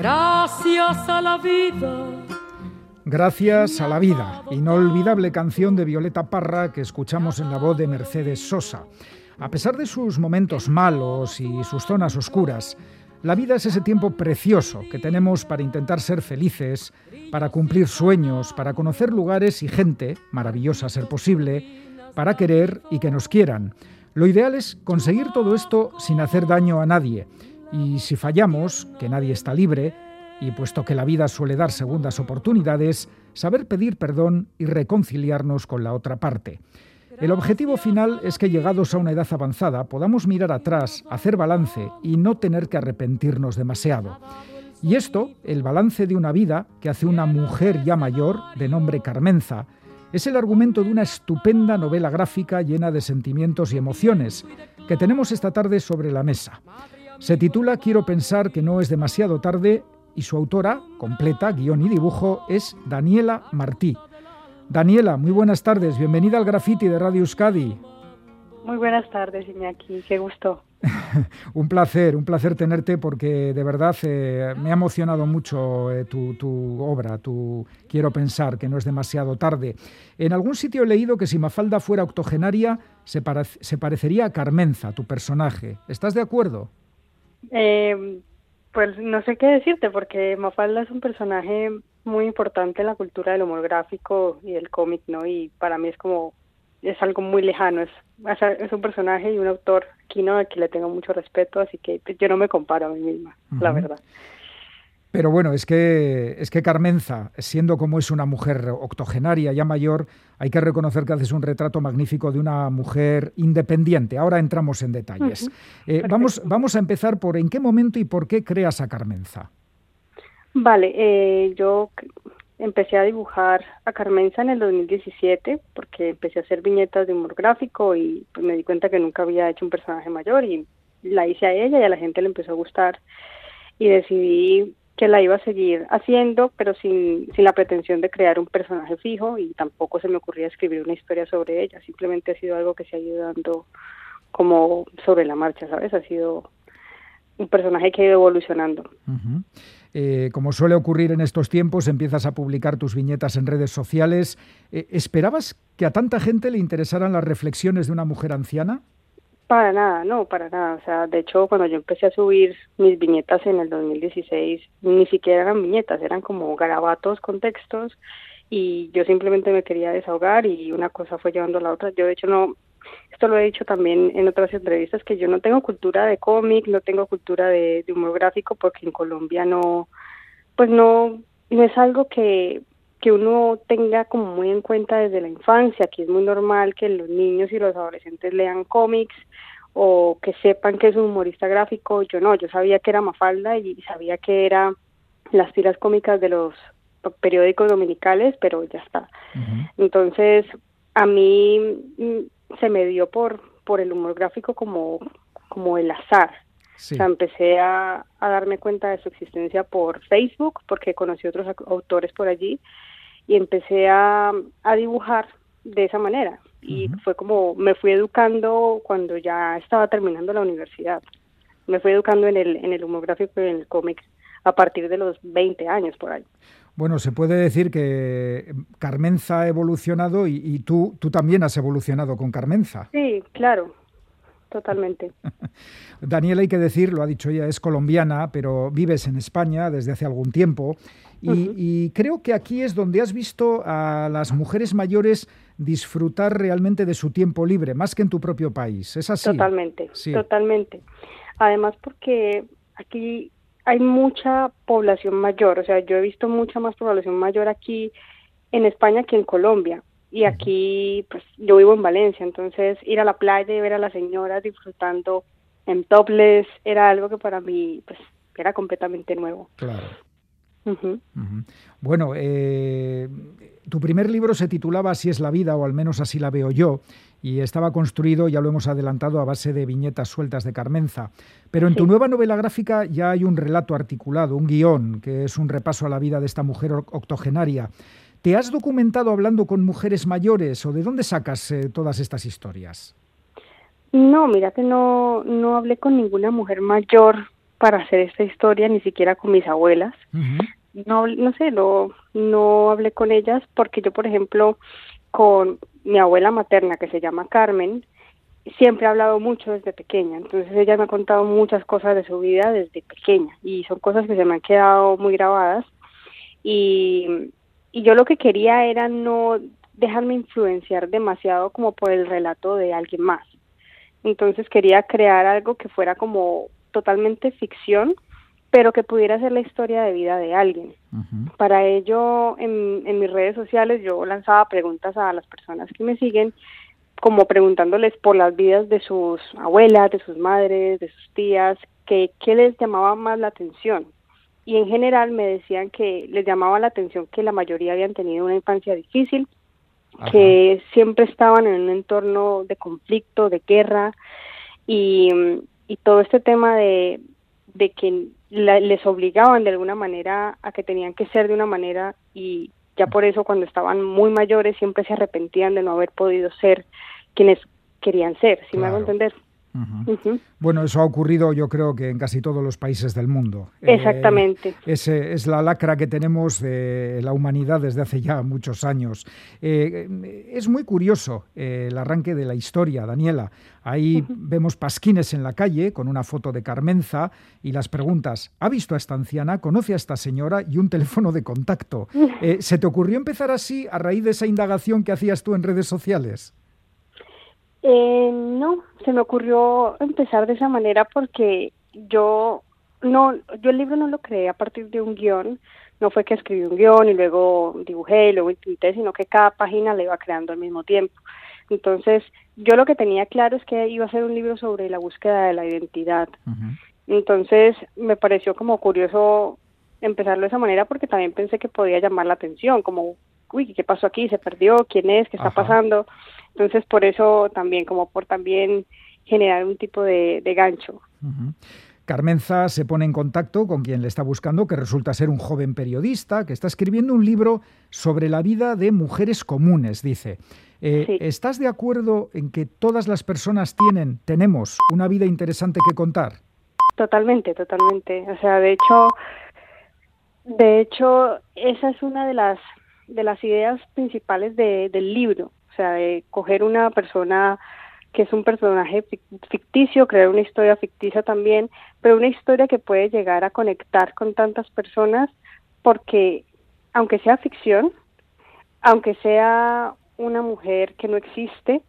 Gracias a la vida. Gracias a la vida, inolvidable canción de Violeta Parra que escuchamos en la voz de Mercedes Sosa. A pesar de sus momentos malos y sus zonas oscuras, la vida es ese tiempo precioso que tenemos para intentar ser felices, para cumplir sueños, para conocer lugares y gente, maravillosa ser posible, para querer y que nos quieran. Lo ideal es conseguir todo esto sin hacer daño a nadie. Y si fallamos, que nadie está libre, y puesto que la vida suele dar segundas oportunidades, saber pedir perdón y reconciliarnos con la otra parte. El objetivo final es que llegados a una edad avanzada podamos mirar atrás, hacer balance y no tener que arrepentirnos demasiado. Y esto, el balance de una vida que hace una mujer ya mayor, de nombre Carmenza, es el argumento de una estupenda novela gráfica llena de sentimientos y emociones que tenemos esta tarde sobre la mesa. Se titula Quiero pensar que no es demasiado tarde y su autora, completa, guion y dibujo, es Daniela Martí. Daniela, muy buenas tardes, bienvenida al Graffiti de Radio Euskadi. Muy buenas tardes, Iñaki, qué gusto. un placer, un placer tenerte porque de verdad eh, me ha emocionado mucho eh, tu, obra, tu Quiero pensar que no es demasiado tarde. En algún sitio he leído que si Mafalda fuera octogenaria se, se parecería a Carmenza, tu personaje. ¿Estás de acuerdo? Eh, pues no sé qué decirte, porque Mafalda es un personaje muy importante en la cultura del humor gráfico y del cómic, ¿no? Y para mí es como, es algo muy lejano, es, es un personaje y un autor aquí, ¿no? Al que le tengo mucho respeto, así que yo no me comparo a mí misma, la verdad. Pero bueno, es que, es que Carmenza, siendo como es una mujer octogenaria, ya mayor, hay que reconocer que haces un retrato magnífico de una mujer independiente. Ahora entramos en detalles. Eh, vamos, vamos a empezar por en qué momento y por qué creas a Carmenza. Vale, eh, yo empecé a dibujar a Carmenza en el 2017 porque empecé a hacer viñetas de humor gráfico y pues, me di cuenta que nunca había hecho un personaje mayor y la hice a ella y a la gente le empezó a gustar y decidí que la iba a seguir haciendo, pero sin, sin la pretensión de crear un personaje fijo y tampoco se me ocurría escribir una historia sobre ella, simplemente ha sido algo que se ha ido dando como sobre la marcha, ¿sabes? Ha sido un personaje que ha ido evolucionando. Eh, como suele ocurrir en estos tiempos, empiezas a publicar tus viñetas en redes sociales. Eh, ¿Esperabas que a tanta gente le interesaran las reflexiones de una mujer anciana? Para nada, no, para nada. O sea, de hecho, cuando yo empecé a subir mis viñetas en el 2016, ni siquiera eran viñetas, eran como garabatos con textos y yo simplemente me quería desahogar y una cosa fue llevando a la otra. Yo, de hecho, no, esto lo he dicho también en otras entrevistas, que yo no tengo cultura de cómic, no tengo cultura de, de humor gráfico porque en Colombia no, pues no, no es algo que que uno tenga como muy en cuenta desde la infancia, que es muy normal que los niños y los adolescentes lean cómics o que sepan que es un humorista gráfico. Yo no, yo sabía que era Mafalda y sabía que era las tiras cómicas de los periódicos dominicales, pero ya está. Entonces, a mí mm, se me dio por por el humor gráfico como como el azar. O sea, empecé a, a, darme cuenta de su existencia por Facebook, porque conocí otros autores por allí, y empecé a, a dibujar de esa manera. Y fue como me fui educando cuando ya estaba terminando la universidad. Me fui educando en el, en el humor gráfico y en el cómic a partir de los 20 años por ahí. Bueno, se puede decir que Carmenza ha evolucionado y, y, tú, tú también has evolucionado con Carmenza. Sí, claro, totalmente. Daniela, hay que decir, lo ha dicho ella, es colombiana, pero vives en España desde hace algún tiempo y, creo que aquí es donde has visto a las mujeres mayores disfrutar realmente de su tiempo libre, más que en tu propio país. ¿Es así? Totalmente, totalmente. Además porque aquí hay mucha población mayor, o sea, yo he visto mucha más población mayor aquí en España que en Colombia. Y aquí, pues yo vivo en Valencia, entonces ir a la playa y ver a las señoras disfrutando en topless era algo que para mí, pues, era completamente nuevo. Claro. Bueno, eh, tu primer libro se titulaba Así es la vida, o al menos así la veo yo, y estaba construido, ya lo hemos adelantado, a base de viñetas sueltas de Carmenza. Pero en tu nueva novela gráfica ya hay un relato articulado, un guion, que es un repaso a la vida de esta mujer octogenaria. ¿Te has documentado hablando con mujeres mayores o de dónde sacas eh, todas estas historias? No, mira que no, no hablé con ninguna mujer mayor para hacer esta historia, ni siquiera con mis abuelas. No, no sé, no, no hablé con ellas porque yo, por ejemplo, con mi abuela materna, que se llama Carmen, siempre he hablado mucho desde pequeña, entonces ella me ha contado muchas cosas de su vida desde pequeña y son cosas que se me han quedado muy grabadas y, y yo lo que quería era no dejarme influenciar demasiado como por el relato de alguien más. Entonces quería crear algo que fuera como totalmente ficción, pero que pudiera ser la historia de vida de alguien. Para ello, en, en mis redes sociales yo lanzaba preguntas a las personas que me siguen como preguntándoles por las vidas de sus abuelas, de sus madres, de sus tías, que qué les llamaba más la atención. Y en general me decían que les llamaba la atención que la mayoría habían tenido una infancia difícil, que siempre estaban en un entorno de conflicto, de guerra, y, y todo este tema de, de que les obligaban de alguna manera a que tenían que ser de una manera y ya por eso cuando estaban muy mayores siempre se arrepentían de no haber podido ser quienes querían ser, si me hago entender. Bueno, eso ha ocurrido yo creo que en casi todos los países del mundo. Eh, Exactamente. ese es la lacra que tenemos de la humanidad desde hace ya muchos años. Eh, es muy curioso eh, el arranque de la historia, Daniela. Ahí vemos pasquines en la calle con una foto de Carmenza y las preguntas, ¿ha visto a esta anciana? ¿Conoce a esta señora? Y un teléfono de contacto. ¿Se te ocurrió empezar así a raíz de esa indagación que hacías tú en redes sociales? Eh, no, se me ocurrió empezar de esa manera porque yo no, yo el libro no lo creé a partir de un guion, no fue que escribí un guion y luego dibujé y luego intenté, sino que cada página la iba creando al mismo tiempo. Entonces, yo lo que tenía claro es que iba a ser un libro sobre la búsqueda de la identidad. Entonces, me pareció como curioso empezarlo de esa manera porque también pensé que podía llamar la atención, como, uy, ¿qué pasó aquí? ¿Se perdió? ¿Quién es? ¿Qué está pasando? Entonces, por eso también, como por también generar un tipo de, gancho. Carmenza se pone en contacto con quien le está buscando, que resulta ser un joven periodista que está escribiendo un libro sobre la vida de mujeres comunes, dice. Eh, ¿Estás de acuerdo en que todas las personas tienen, tenemos una vida interesante que contar? Totalmente, totalmente. O sea, de hecho, de hecho, esa es una de las de las ideas principales del libro o sea, de coger una persona que es un personaje ficticio, crear una historia ficticia también, pero una historia que puede llegar a conectar con tantas personas porque aunque sea ficción, aunque sea una mujer que no existe,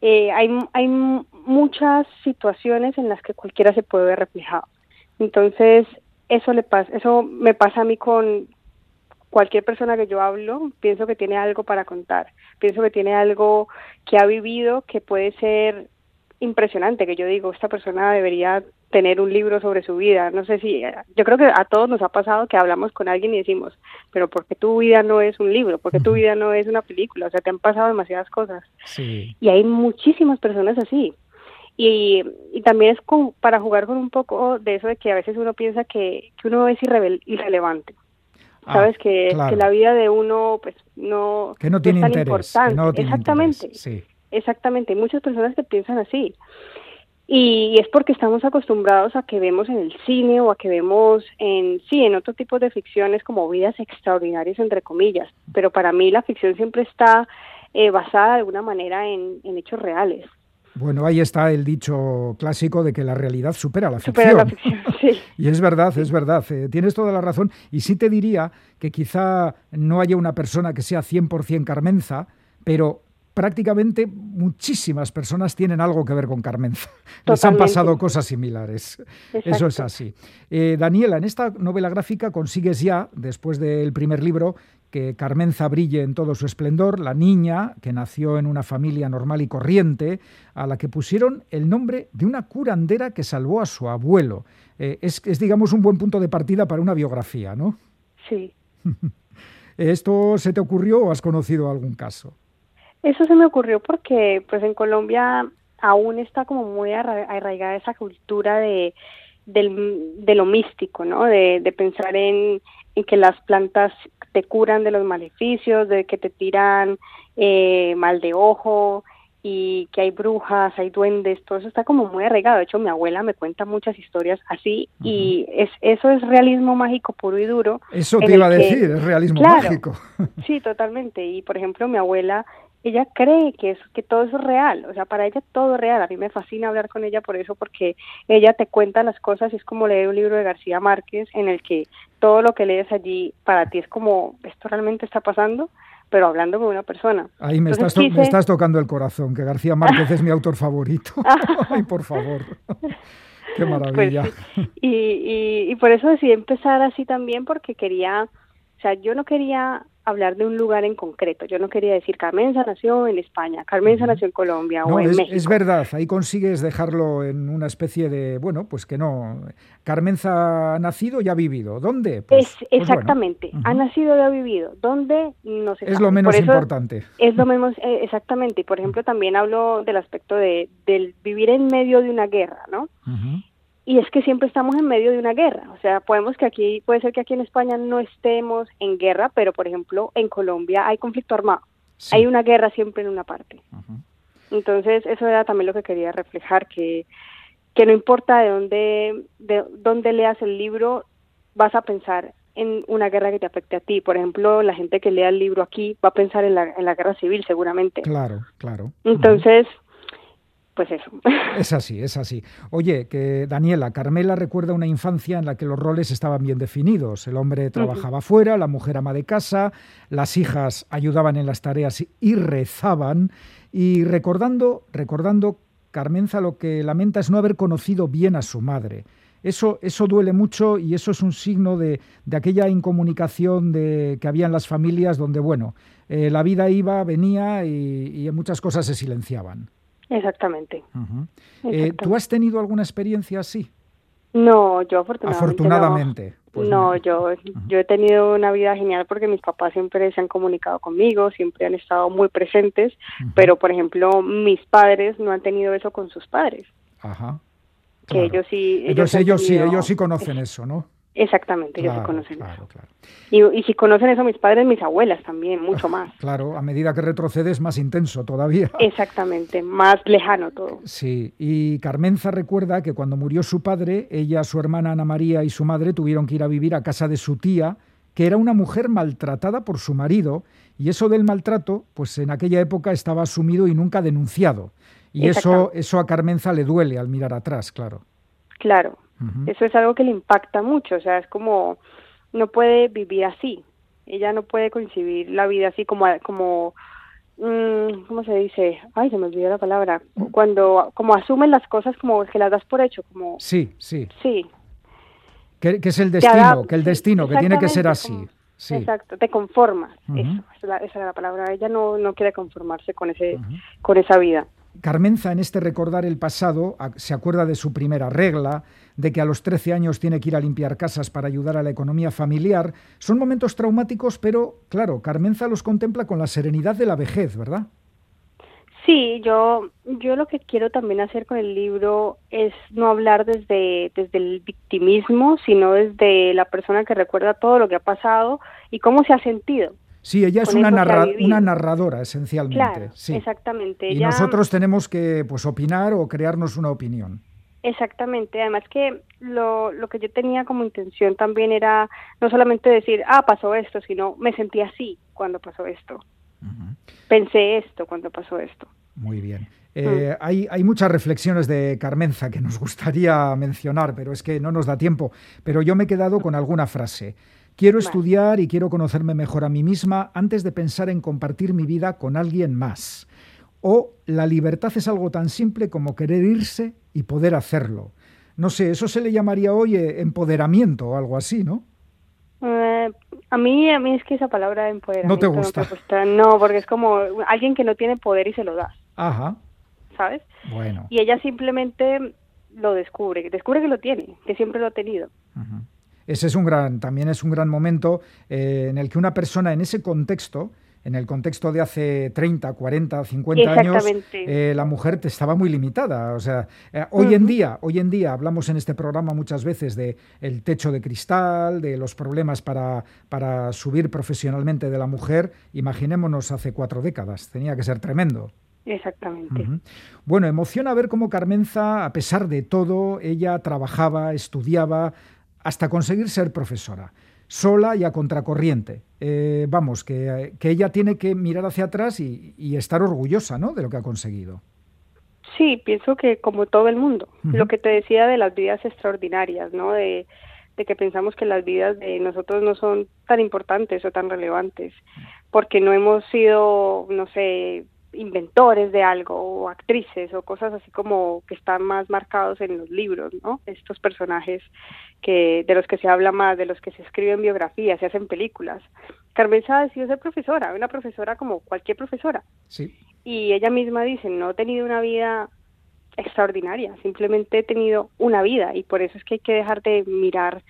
eh, hay, hay muchas situaciones en las que cualquiera se puede ver reflejado. Entonces, eso le pasa, eso me pasa a mí con, cualquier persona que yo hablo, pienso que tiene algo para contar, pienso que tiene algo que ha vivido que puede ser impresionante, que yo digo, esta persona debería tener un libro sobre su vida. No sé si, yo creo que a todos nos ha pasado que hablamos con alguien y decimos, pero ¿por qué tu vida no es un libro? ¿Por qué tu vida no es una película? O sea, te han pasado demasiadas cosas. Y hay muchísimas personas así. Y, y también es como para jugar con un poco de eso de que a veces uno piensa que, que uno es irrelevante. Ah, sabes que, la vida de uno pues no, que no tiene es tan importante. exactamente. sí. exactamente. Hay muchas personas que piensan así. Y, es porque estamos acostumbrados a que vemos en el cine o a que vemos en sí en otro tipo de ficciones como vidas extraordinarias entre comillas. Pero para mí la ficción siempre está eh, basada de alguna manera en hechos reales bueno, ahí está el dicho clásico de que la realidad supera la ficción. y es verdad, es verdad, eh, tienes toda la razón. Y sí te diría que quizá no haya una persona que sea 100% Carmenza, pero prácticamente muchísimas personas tienen algo que ver con Carmenza. Les han pasado cosas similares. Eso es así. Eh, Daniela, en esta novela gráfica consigues ya, después del primer libro, que Carmenza brille en todo su esplendor, la niña que nació en una familia normal y corriente, a la que pusieron el nombre de una curandera que salvó a su abuelo. Eh, es, es, digamos, un buen punto de partida para una biografía, ¿no? Sí. ¿Esto se te ocurrió o has conocido algún caso? Eso se me ocurrió porque pues en Colombia aún está como muy arraigada esa cultura de, de lo místico, ¿no? De, de pensar en, en, que las plantas te curan de los maleficios, de que te tiran eh, mal de ojo y que hay brujas, hay duendes, todo eso está como muy arraigado. De hecho, mi abuela me cuenta muchas historias así y es, eso es realismo mágico puro y duro. Eso te iba a decir, es realismo mágico. Sí, totalmente. Y por ejemplo, mi abuela, ella cree que, es, que todo eso es real, o sea, para ella todo es real. A mí me fascina hablar con ella por eso, porque ella te cuenta las cosas, es como leer un libro de García Márquez en el que todo lo que lees allí para ti es como, ¿esto realmente está pasando? pero hablando con una persona. Ahí me, estás, me estás tocando el corazón, que García Márquez es mi autor favorito. Ay, por favor. Qué pues maravilla. y, y, y, por eso decidí empezar así también, porque quería, o sea, yo no quería hablar de un lugar en concreto. Yo no quería decir Carmenza nació en España, Carmenza nació en Colombia o en es, México. Es verdad, ahí consigues dejarlo en una especie de, bueno, pues que no. Carmenza ha nacido y ha vivido. ¿Dónde? Pues, es, pues exactamente, ha nacido y ha vivido. ¿Dónde? No sé. Es lo menos importante. Es lo menos, eh, exactamente. Y por ejemplo, también hablo del aspecto de del vivir en medio de una guerra, ¿no? Y es que siempre estamos en medio de una guerra. O sea, podemos que aquí, puede ser que aquí en España no estemos en guerra, pero por ejemplo en Colombia hay conflicto armado. Hay una guerra siempre en una parte. Entonces, eso era también lo que quería reflejar, que, que no importa de dónde, de dónde leas el libro, vas a pensar en una guerra que te afecte a ti. Por ejemplo, la gente que lea el libro aquí va a pensar en la, en la guerra civil seguramente. Claro, claro. Entonces, pues eso. Es así, es así. Oye, que Daniela, Carmela recuerda una infancia en la que los roles estaban bien definidos. El hombre trabajaba fuera, la mujer ama de casa, las hijas ayudaban en las tareas y rezaban. Y recordando, recordando, Carmenza lo que lamenta es no haber conocido bien a su madre. Eso, eso duele mucho y eso es un signo de, aquella incomunicación de, que había en las familias donde, bueno, eh, la vida iba, venía y, y muchas cosas se silenciaban. Exactamente. Eh, ¿Tú has tenido alguna experiencia así? No, yo afortunadamente. Afortunadamente. No, pues no yo, yo he tenido una vida genial porque mis papás siempre se han comunicado conmigo, siempre han estado muy presentes, pero por ejemplo, mis padres no han tenido eso con sus padres. Ajá. Que ellos sí. Ellos, ellos sí, ellos sí conocen eso, ¿no? Exactamente, ellos sí conocen eso. Y, si conocen eso mis padres, mis abuelas también, mucho más. Claro, a medida que retrocedes, más intenso todavía. Exactamente, más lejano todo. Sí, y Carmenza recuerda que cuando murió su padre, ella, su hermana Ana María y su madre tuvieron que ir a vivir a casa de su tía, que era una mujer maltratada por su marido, y eso del maltrato, pues en aquella época estaba asumido y nunca denunciado. Y eso, eso a Carmenza le duele al mirar atrás, claro. Claro, eso es algo que le impacta mucho, o sea, es como, no puede vivir así, ella no puede concebir la vida así como, como mm, ¿cómo se dice? Ay, se me olvidó la palabra. Cuando, como asumen las cosas como que las das por hecho, como... Sí, sí. Sí. Que, es el destino, que el destino, que tiene que ser así. sí. Exacto, te conformas. Eso, esa, es la palabra. Ella no, no quiere conformarse con, ese, con esa vida. Carmenza, en este recordar el pasado, se acuerda de su primera regla, de que a los 13 años tiene que ir a limpiar casas para ayudar a la economía familiar. Son momentos traumáticos, pero claro, Carmenza los contempla con la serenidad de la vejez, ¿verdad? Sí, yo, yo lo que quiero también hacer con el libro es no hablar desde, desde el victimismo, sino desde la persona que recuerda todo lo que ha pasado y cómo se ha sentido. Sí, ella es una, una, narradora esencialmente. Claro, sí. exactamente. Y nosotros tenemos que pues opinar o crearnos una opinión. Exactamente, además que lo, lo que yo tenía como intención también era no solamente decir, ah, pasó esto, sino me sentí así cuando pasó esto. Pensé esto cuando pasó esto. Muy bien. Eh, mm. hay, hay, muchas reflexiones de Carmenza que nos gustaría mencionar, pero es que no nos da tiempo. Pero yo me he quedado con alguna frase. Quiero estudiar y quiero conocerme mejor a mí misma antes de pensar en compartir mi vida con alguien más. O la libertad es algo tan simple como querer irse y poder hacerlo. No sé, eso se le llamaría hoy empoderamiento o algo así, ¿no? Eh, a mí a mí es que esa palabra empoderamiento no te gusta. No, porque es como alguien que no tiene poder y se lo das. Ajá. ¿Sabes? Bueno. Y ella simplemente lo descubre, descubre que lo tiene, que siempre lo ha tenido. Ajá ese es un gran, también es un gran momento eh, en el que una persona en ese contexto, en el contexto de hace 30, 40, 50 años, eh, la mujer estaba muy limitada. O sea, eh, hoy en día, hoy en día hablamos en este programa muchas veces de el techo de cristal, de los problemas para, para subir profesionalmente de la mujer. Imaginémonos hace cuatro décadas, tenía que ser tremendo. Exactamente. Bueno, emociona ver cómo Carmenza, a pesar de todo, ella trabajaba, estudiaba, hasta conseguir ser profesora, sola y a contracorriente. Eh, vamos, que, ella tiene que mirar hacia atrás y, estar orgullosa ¿no? de lo que ha conseguido. Sí, pienso que como todo el mundo, lo que te decía de las vidas extraordinarias, ¿no? De, de que pensamos que las vidas de nosotros no son tan importantes o tan relevantes, porque no hemos sido, no sé, inventores de algo o actrices o cosas así como que están más marcados en los libros, ¿no? Estos personajes que de los que se habla más, de los que se escriben biografías, se hacen películas. Carmen ha decidido ser profesora, una profesora como cualquier profesora. Sí. Y ella misma dice, no he tenido una vida extraordinaria, simplemente he tenido una vida y por eso es que hay que dejar de mirar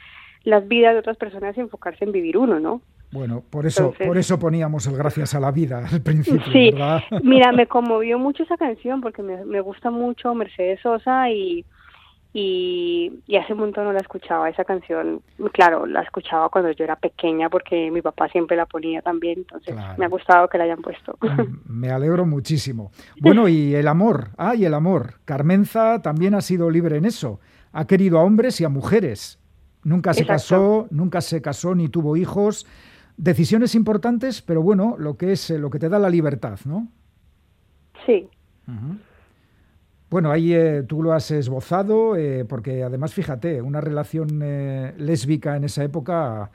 las vidas de otras personas y enfocarse en vivir uno, ¿no? Bueno, por eso, por eso poníamos el gracias a la vida al principio, sí. ¿verdad? Mira, me conmovió mucho esa canción porque me, me gusta mucho Mercedes Sosa y, y, hace un montón no la escuchaba esa canción. Claro, la escuchaba cuando yo era pequeña porque mi papá siempre la ponía también, entonces me ha gustado que la hayan puesto. Mm, me alegro muchísimo. Bueno, y el amor, ah, y el amor. Carmenza también ha sido libre en eso. Ha querido a hombres y a mujeres. Nunca se casó, nunca se casó ni tuvo hijos decisiones importantes, pero bueno, lo que es eh, lo que te da la libertad, ¿no? Sí. Bueno, ahí eh, tú lo has esbozado, eh, porque además, fíjate, una relación lésbica en esa época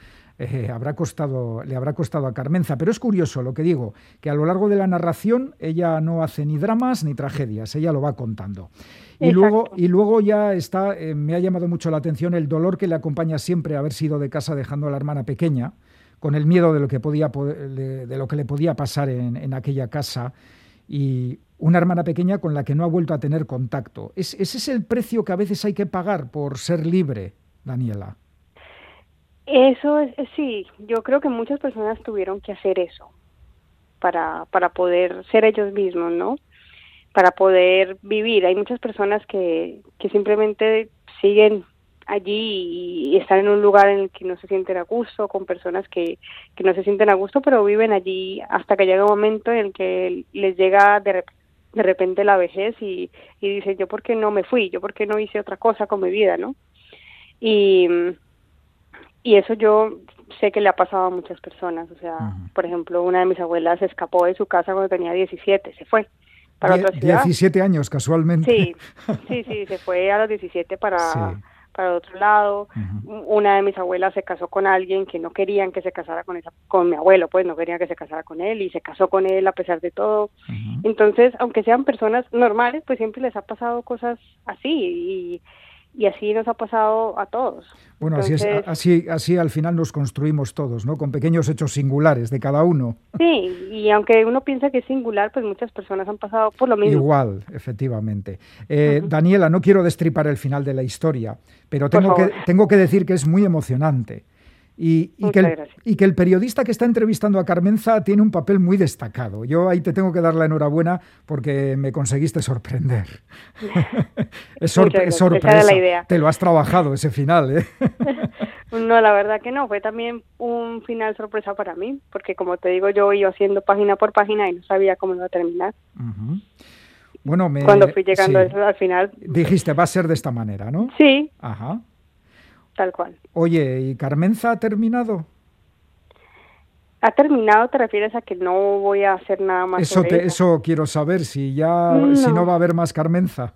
habrá costado, le habrá costado a Carmenza. Pero es curioso lo que digo, que a lo largo de la narración ella no hace ni dramas ni tragedias, ella lo va contando. Y luego, y luego ya está, me ha llamado mucho la atención el dolor que le acompaña siempre haber sido de casa dejando a la hermana pequeña con el miedo de lo que, podía, de lo que le podía pasar en, aquella casa y una hermana pequeña con la que no ha vuelto a tener contacto. ¿Es, ¿Ese es el precio que a veces hay que pagar por ser libre, Daniela? Eso es, sí, yo creo que muchas personas tuvieron que hacer eso para, para poder ser ellos mismos, ¿no? Para poder vivir. Hay muchas personas que, que simplemente siguen allí y están en un lugar en el que no se sienten a gusto, con personas que, que no se sienten a gusto, pero viven allí hasta que llega un momento en el que les llega de, de repente la vejez y, y dicen, yo por qué no me fui, yo por qué no hice otra cosa con mi vida, ¿no? Y, y eso yo sé que le ha pasado a muchas personas, o sea, por ejemplo, una de mis abuelas se escapó de su casa cuando tenía 17, se fue. Para otra ciudad. 17 años, casualmente. Sí, sí, sí, se fue a los 17 para, para otro lado. Una de mis abuelas se casó con alguien que no querían que se casara con esa, con mi abuelo, pues no querían que se casara con él y se casó con él a pesar de todo. Entonces, aunque sean personas normales, pues siempre les ha pasado cosas así y, y así nos ha pasado a todos. Bueno, así, es, así, así al final nos construimos todos, ¿no? Con pequeños hechos singulares de cada uno. Sí, y aunque uno piensa que es singular, pues muchas personas han pasado por lo mismo. Igual, efectivamente. Eh, Daniela, no quiero destripar el final de la historia, pero tengo que, tengo que decir que es muy emocionante. Y, que el, y, que el, periodista que está entrevistando a Carmenza tiene un papel muy destacado. Yo ahí te tengo que dar la enhorabuena porque me conseguiste sorprender. es, sorpresa. La idea. Te lo has trabajado ese final, ¿eh? no, la verdad que no. Fue también un final sorpresa para mí, porque como te digo, yo iba haciendo página por página y no sabía cómo iba a terminar. Bueno, me, Cuando fui llegando al final. Dijiste, va a ser de esta manera, ¿no? Sí. Ajá tal cual. Oye, ¿y Carmenza ha terminado? ¿Ha terminado? ¿Te refieres a que no voy a hacer nada más? Eso, eso quiero saber, si ya, si no va a haber más Carmenza.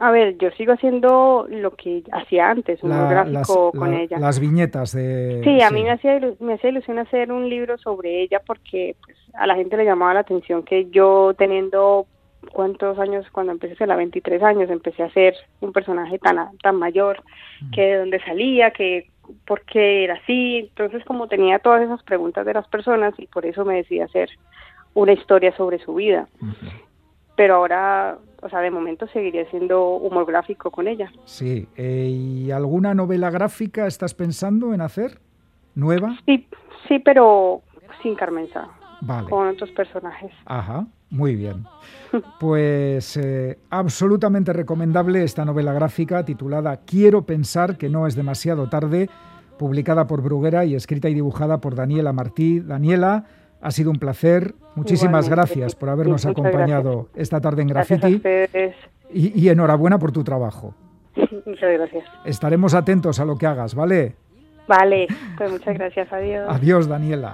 A ver, yo sigo haciendo lo que hacía antes, un gráfico con ella. Las viñetas de... Sí, a mí me hacía, me hacía ilusión hacer un libro sobre ella porque pues, a la gente le llamaba la atención que yo teniendo cuántos años, cuando empecé a ser 23 años, empecé a ser un personaje tan, tan mayor, que de dónde salía, que por qué era así, entonces como tenía todas esas preguntas de las personas y por eso me decidí hacer una historia sobre su vida. Pero ahora, o sea, de momento seguiría siendo humor gráfico con ella. Sí, eh, ¿y alguna novela gráfica estás pensando en hacer? ¿Nueva? Sí, sí, pero sin Carmenza. Vale. Con otros personajes. Ajá. Muy bien. Pues eh, absolutamente recomendable esta novela gráfica titulada Quiero pensar que no es demasiado tarde, publicada por Bruguera y escrita y dibujada por Daniela Martí. Daniela, Ha sido un placer. Muchísimas gracias por habernos acompañado esta tarde en Graffiti. Y, y enhorabuena por tu trabajo. Muchas gracias. Estaremos atentos a lo que hagas, ¿vale? Vale, pues muchas gracias. Adiós. Adiós, Daniela.